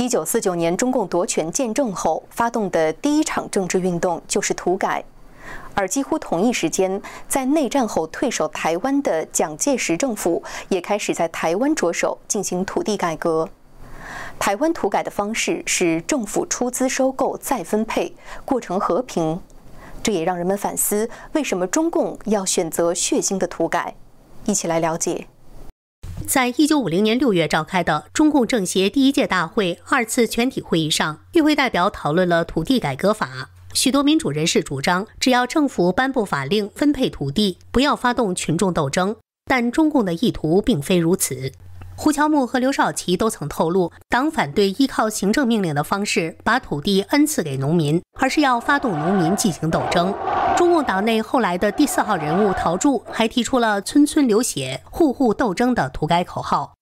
一九四九年中共夺权建政后，发动的第一场政治运动就是土改，而几乎同一时间，在内战后退守台湾的蒋介石政府也开始在台湾着手进行土地改革。台湾土改的方式是政府出资收购再分配，过程和平。这也让人们反思，为什么中共要选择血腥的土改？一起来了解。在一九五零年六月召开的中共政协第一届大会二次全体会议上，与会代表讨论了土地改革法。许多民主人士主张，只要政府颁布法令分配土地，不要发动群众斗争。但中共的意图并非如此。胡乔木和刘少奇都曾透露，党反对依靠行政命令的方式把土地恩赐给农民，而是要发动农民进行斗争。中共党内后来的第四号人物陶铸还提出了“村村流血，户户斗争”的土改口号。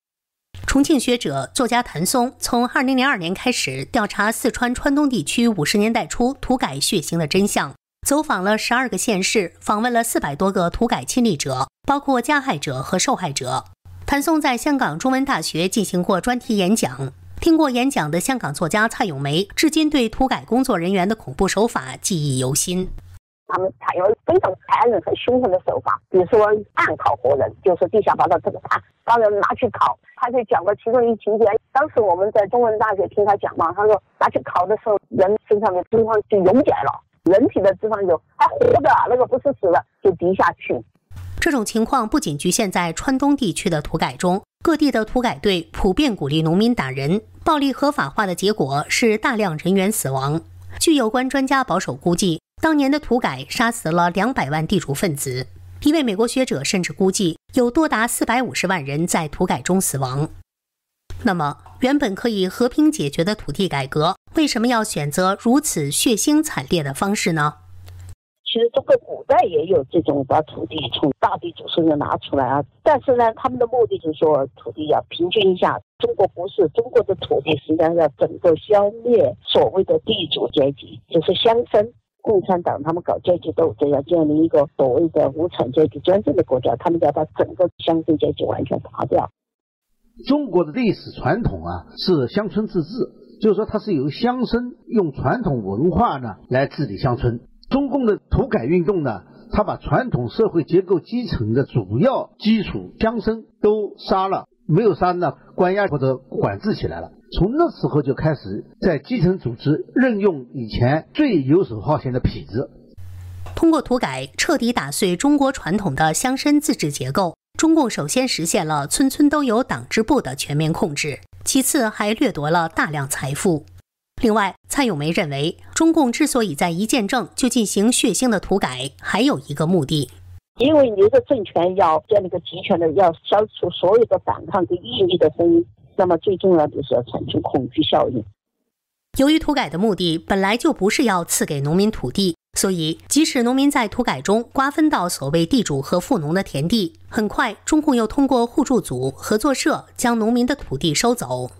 重庆学者、作家谭松从2002年开始调查四川川东地区50年代初土改血腥的真相，走访了12个县市，访问了400多个土改亲历者，包括加害者和受害者。谭松在香港中文大学进行过专题演讲，听过演讲的香港作家蔡咏梅至今对土改工作人员的恐怖手法记忆犹新。他们采用非常残忍和凶狠的手法，比如说暗烤活人，就是地下把他这个炭把人拿去烤。他就讲过其中一情节，当时我们在中文大学听他讲嘛，他说拿去烤的时候，人身上的脂肪就溶解了，人体的脂肪就还活着，那个不是死了，就滴下去。这种情况不仅局限在川东地区的土改中，各地的土改队普遍鼓励农民打人，暴力合法化的结果是大量人员死亡。据有关专家保守估计，当年的土改杀死了两百万地主分子。一位美国学者甚至估计，有多达四百五十万人在土改中死亡。那么，原本可以和平解决的土地改革，为什么要选择如此血腥惨烈的方式呢？其实中国古代也有这种把土地从大地主手上拿出来啊，但是呢，他们的目的就是说土地要平均一下。中国不是中国的土地，实际上要整个消灭所谓的地主阶级，就是乡绅。共产党他们搞阶级斗争，要建立一个所谓的无产阶级专政的国家，他们要把整个乡村阶级完全打掉。中国的历史传统啊，是乡村自治，就是说它是由乡绅用传统文化呢来治理乡村。中共的土改运动呢，他把传统社会结构基层的主要基础乡绅都杀了，没有杀呢，关押或者管制起来了。从那时候就开始在基层组织任用以前最游手好闲的痞子。通过土改彻底打碎中国传统的乡绅自治结构，中共首先实现了村村都有党支部的全面控制，其次还掠夺了大量财富。另外，蔡咏梅认为，中共之所以在一建政就进行血腥的土改，还有一个目的，因为你的政权要建立一个集权的，要消除所有的反抗跟异议的声音，那么最重要的是要产生恐惧效应。由于土改的目的本来就不是要赐给农民土地，所以即使农民在土改中瓜分到所谓地主和富农的田地，很快中共又通过互助组、合作社将农民的土地收走。